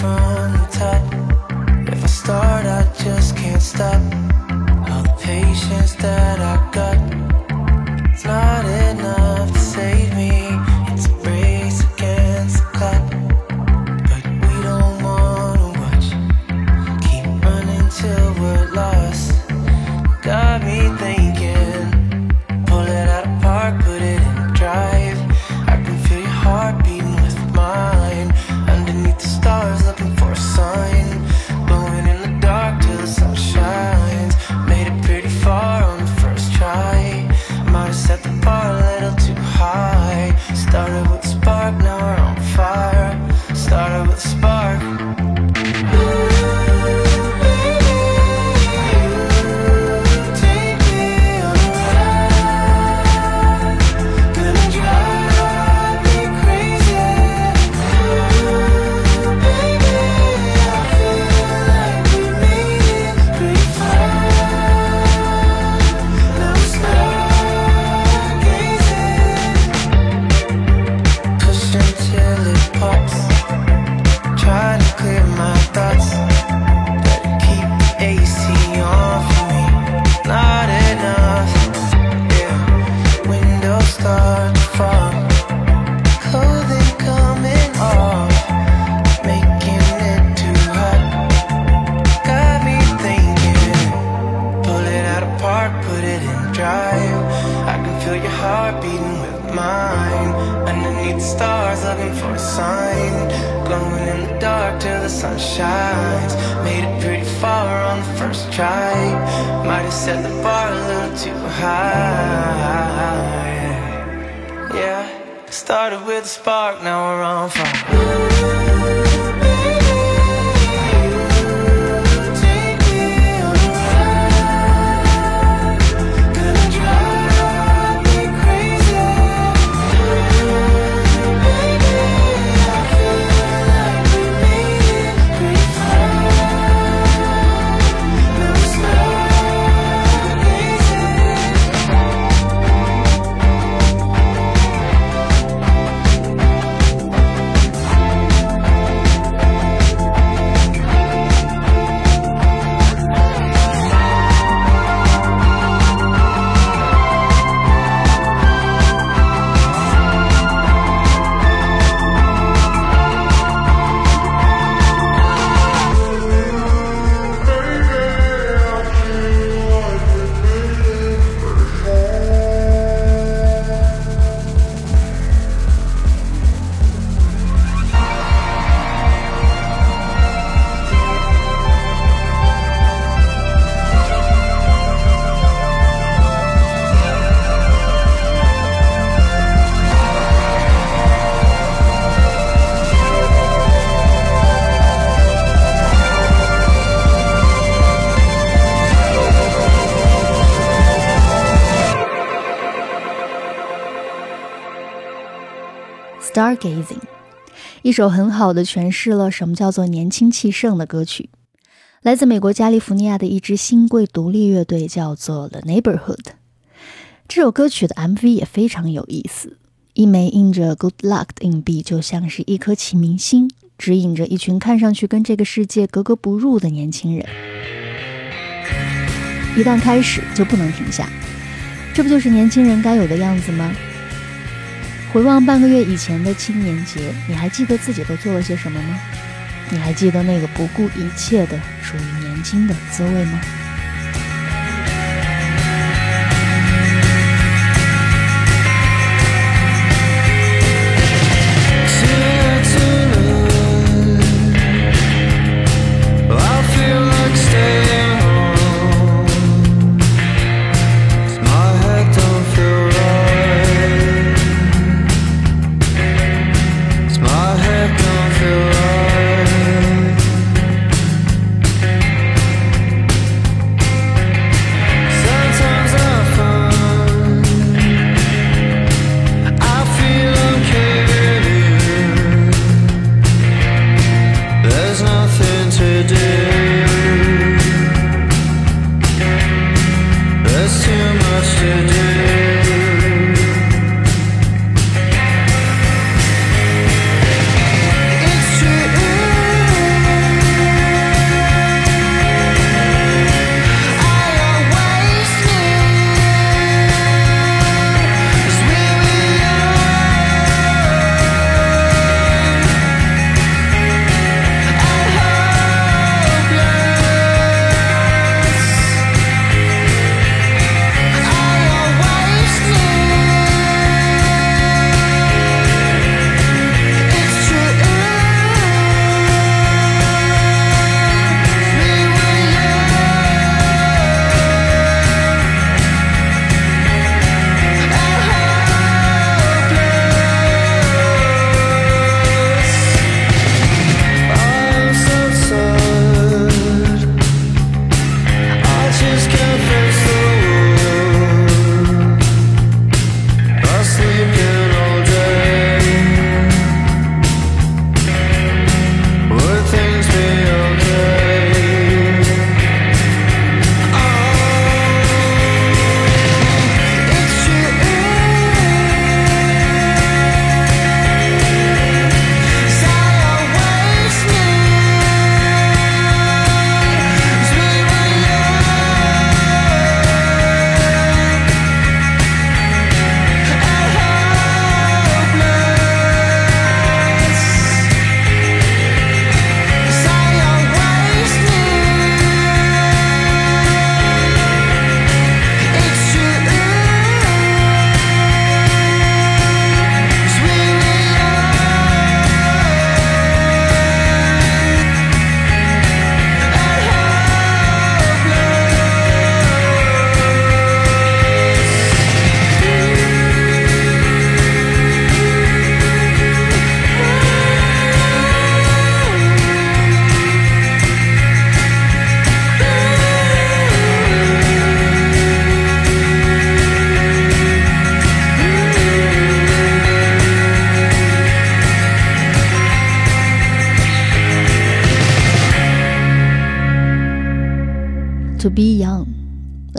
from the top. If I start, I just can't stop. All the patience that I got, Stargazing，一首很好的诠释了什么叫做年轻气盛的歌曲。来自美国加利福尼亚的一支新贵独立乐队叫做 The Neighborhood。这首歌曲的 MV 也非常有意思，一枚印着 Good Luck 的硬币就像是一颗启明星，指引着一群看上去跟这个世界格格不入的年轻人。一旦开始就不能停下，这不就是年轻人该有的样子吗？回望半个月以前的青年节，你还记得自己都做了些什么吗？你还记得那个不顾一切的属于年轻的滋味吗？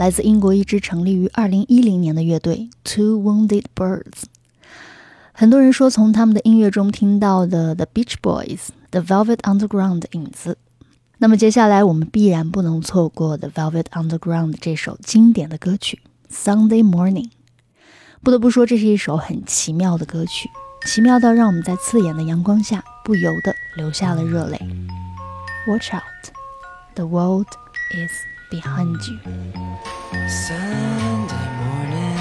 来自英国一支成立于二零一零年的乐队 Two Wounded Birds。很多人说从他们的音乐中听到的 The Beach Boys、The Velvet Underground 的影子。那么接下来我们必然不能错过 The Velvet Underground 这首经典的歌曲 Sunday Morning。不得不说，这是一首很奇妙的歌曲，奇妙到让我们在刺眼的阳光下不由得流下了热泪。Watch out, the world is behind you. Sunday morning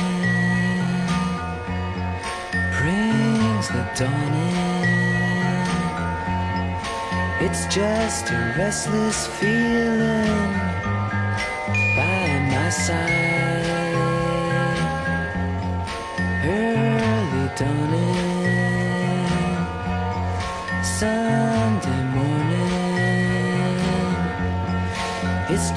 brings the dawn in. It's just a restless feeling by my side.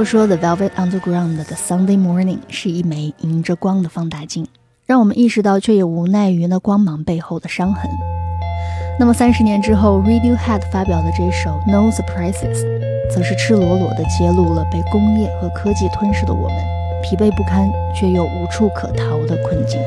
果说 The Velvet Underground 的 Sunday Morning 是一枚迎着光的放大镜，让我们意识到，却也无奈于那光芒背后的伤痕。那么三十年之后，Radiohead 发表的这首 No Surprises，则是赤裸裸地揭露了被工业和科技吞噬的我们，疲惫不堪却又无处可逃的困境。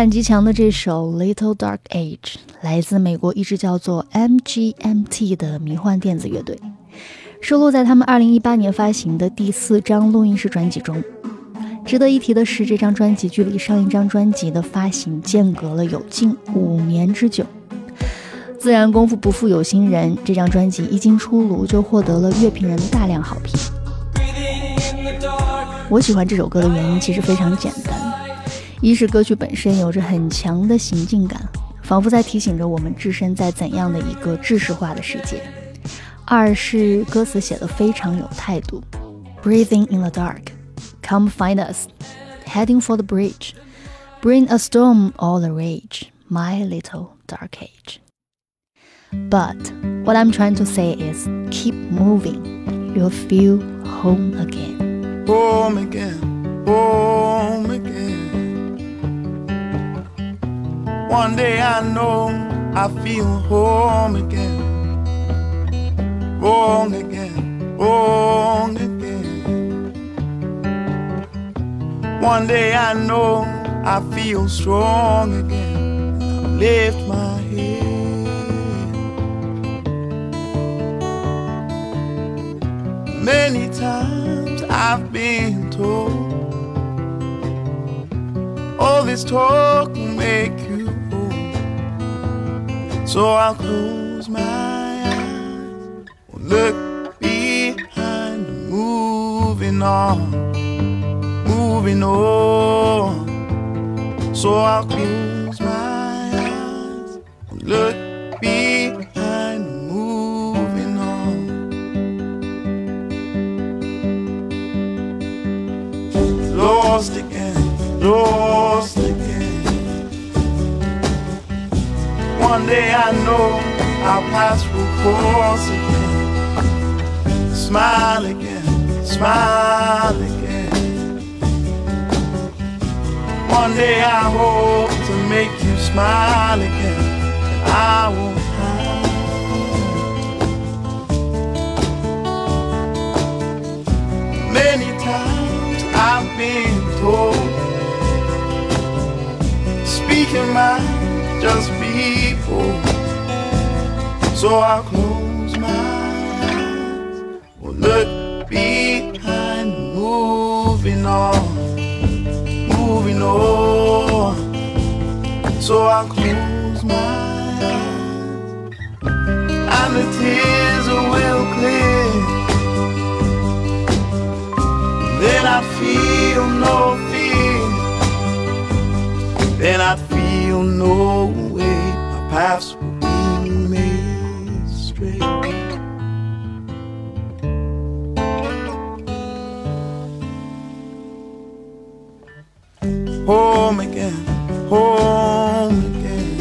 感极强的这首《Little Dark Age》来自美国一支叫做 MGMT 的迷幻电子乐队，收录在他们2018年发行的第四张录音室专辑中。值得一提的是，这张专辑距离上一张专辑的发行间隔了有近五年之久。自然功夫不负有心人，这张专辑一经出炉就获得了乐评人的大量好评。我喜欢这首歌的原因其实非常简单。一是歌曲本身有着很强的行进感，仿佛在提醒着我们置身在怎样的一个制式化的世界；二是歌词写的非常有态度，Breathing in the dark, come find us, heading for the bridge, bring a storm all the rage, my little dark age. But what I'm trying to say is keep moving, you'll feel home again home again, home again. One day I know I feel home again, wrong again, wrong again. One day I know I feel strong again. Lift my head. Many times I've been told. All this talk will make. So I'll close my eyes, look behind, moving on, moving on. So I'll close my eyes, look I feel no fear, then I feel no way. My paths will be made straight. Home again, home again.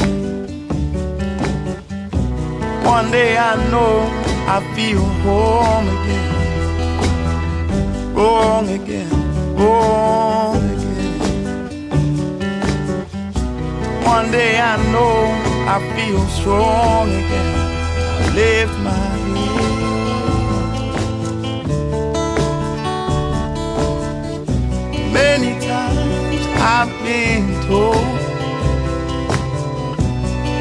One day I know I feel home again. Wrong again, wrong again. One day I know I feel strong again. I lift my head. Many times I've been told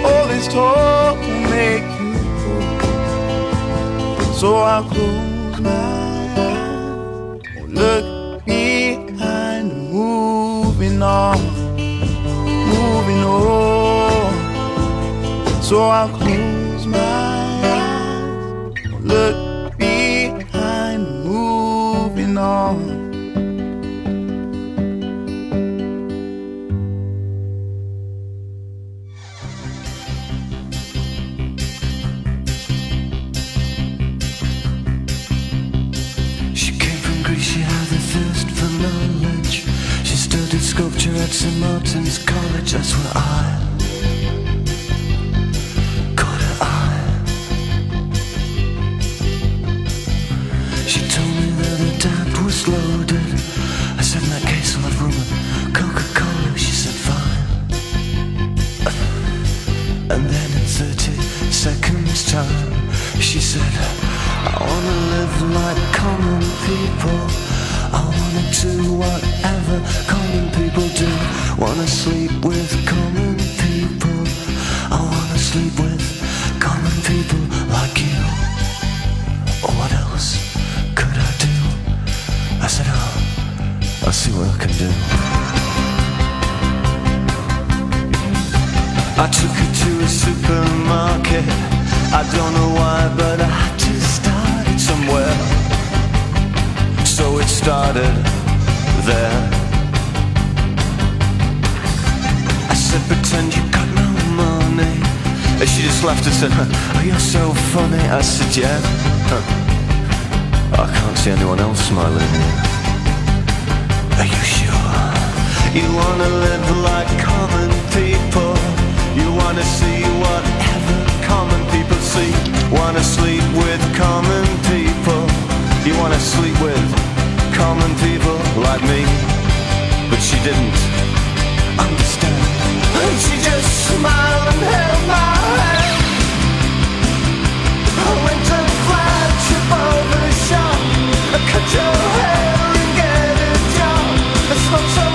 all this talk will make you cold. So I'll close look behind, moving on moving on. So I'll close I'll see what I can do. I took her to a supermarket. I don't know why, but I had to start it somewhere so it started there. I said, pretend you got no money. And she just laughed and said, oh, you're so funny. I said, yeah. I can't see anyone else smiling here. Are you sure? You wanna live like common people. You wanna see whatever common people see. Wanna sleep with common people. You wanna sleep with common people like me. But she didn't understand. And she just smiled and held my hand. I went to flagship over the shop. I cut your hair I smoke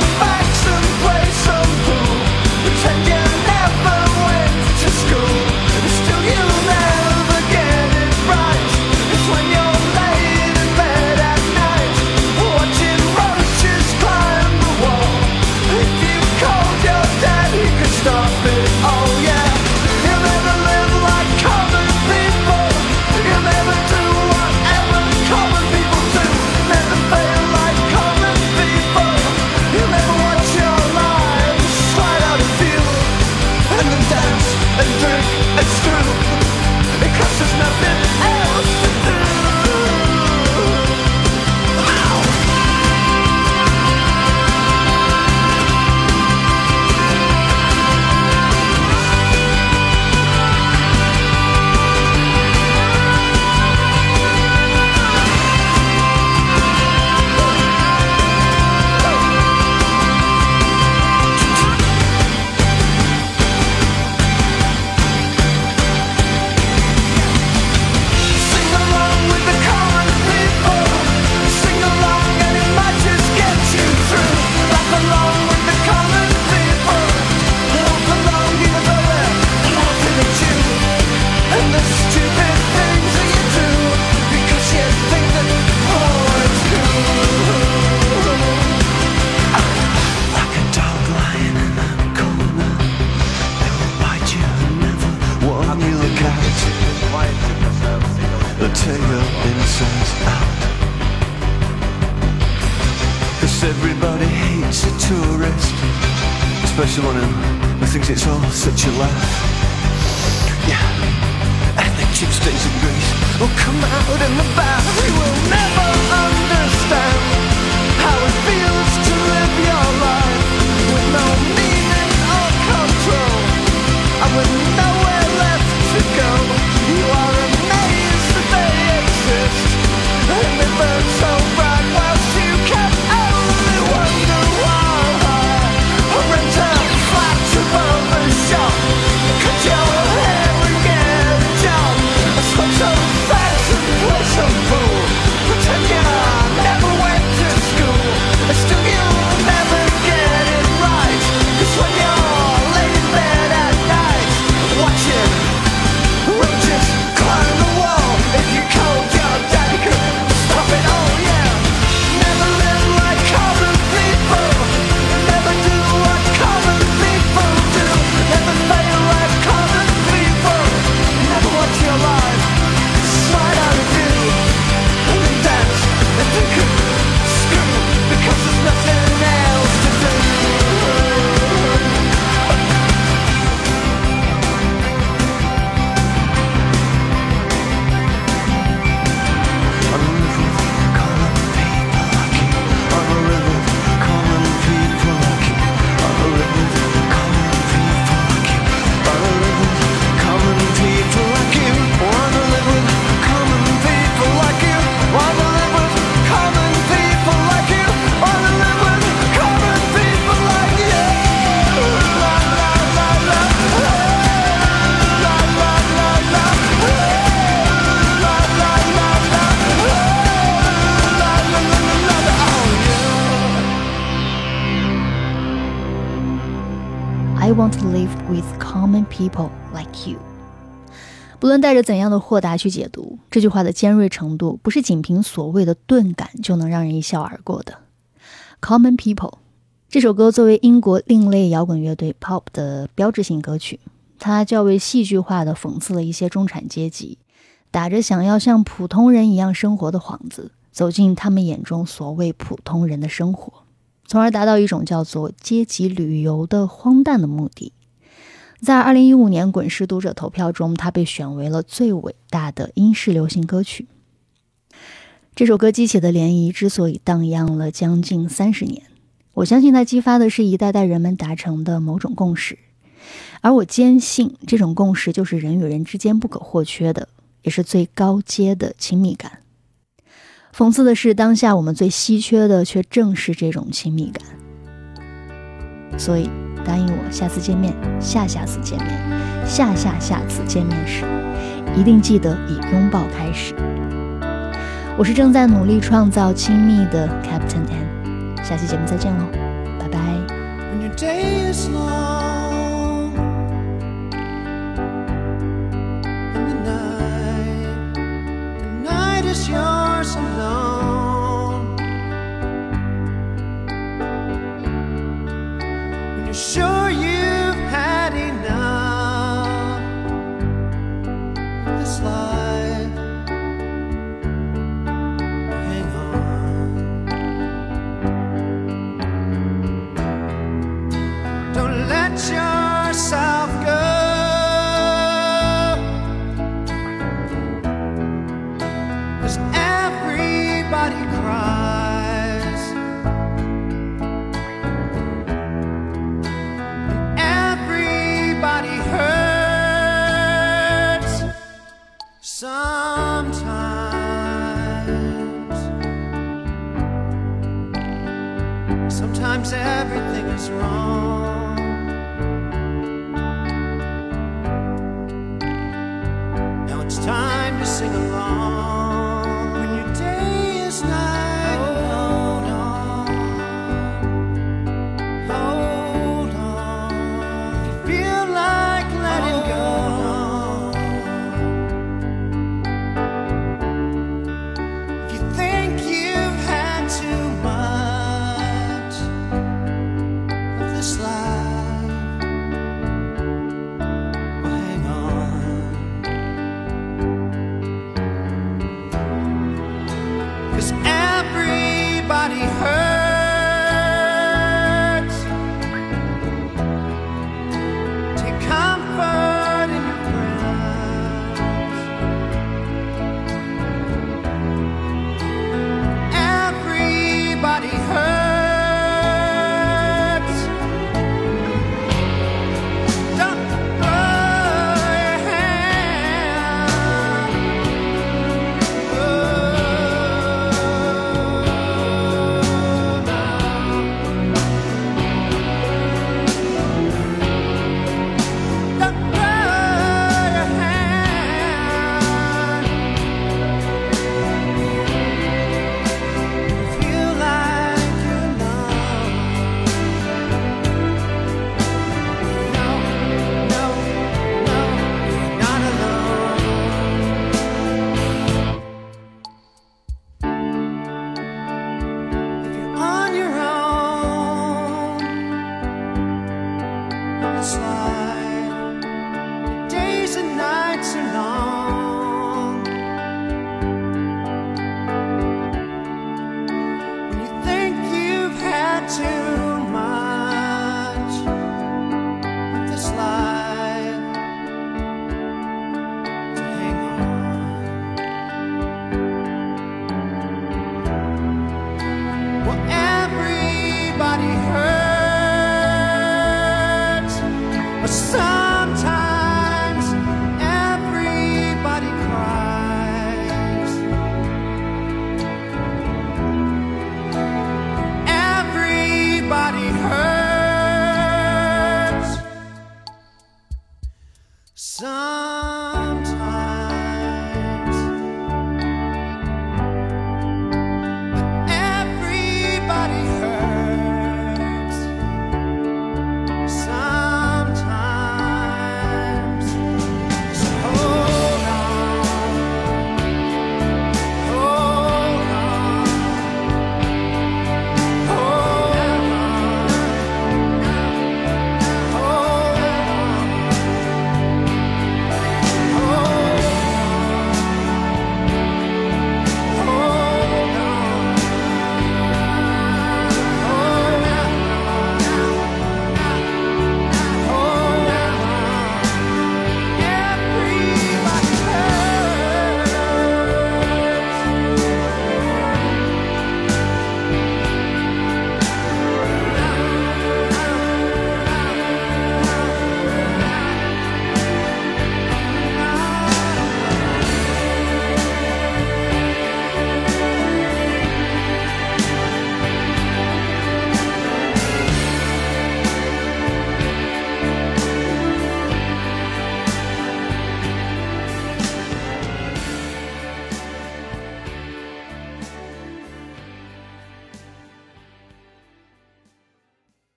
people like you。不论带着怎样的豁达去解读这句话的尖锐程度，不是仅凭所谓的钝感就能让人一笑而过的。Common People 这首歌作为英国另类摇滚乐队 Pop 的标志性歌曲，它较为戏剧化的讽刺了一些中产阶级打着想要像普通人一样生活的幌子，走进他们眼中所谓普通人的生活。从而达到一种叫做阶级旅游的荒诞的目的。在二零一五年滚石读者投票中，它被选为了最伟大的英式流行歌曲。这首歌激起的涟漪之所以荡漾了将近三十年，我相信它激发的是一代代人们达成的某种共识，而我坚信这种共识就是人与人之间不可或缺的，也是最高阶的亲密感。讽刺的是，当下我们最稀缺的却正是这种亲密感。所以。答应我，下次见面，下下次见面，下下下次见面时，一定记得以拥抱开始。我是正在努力创造亲密的 Captain N，下期节目再见喽，拜拜。Cause everybody hurts.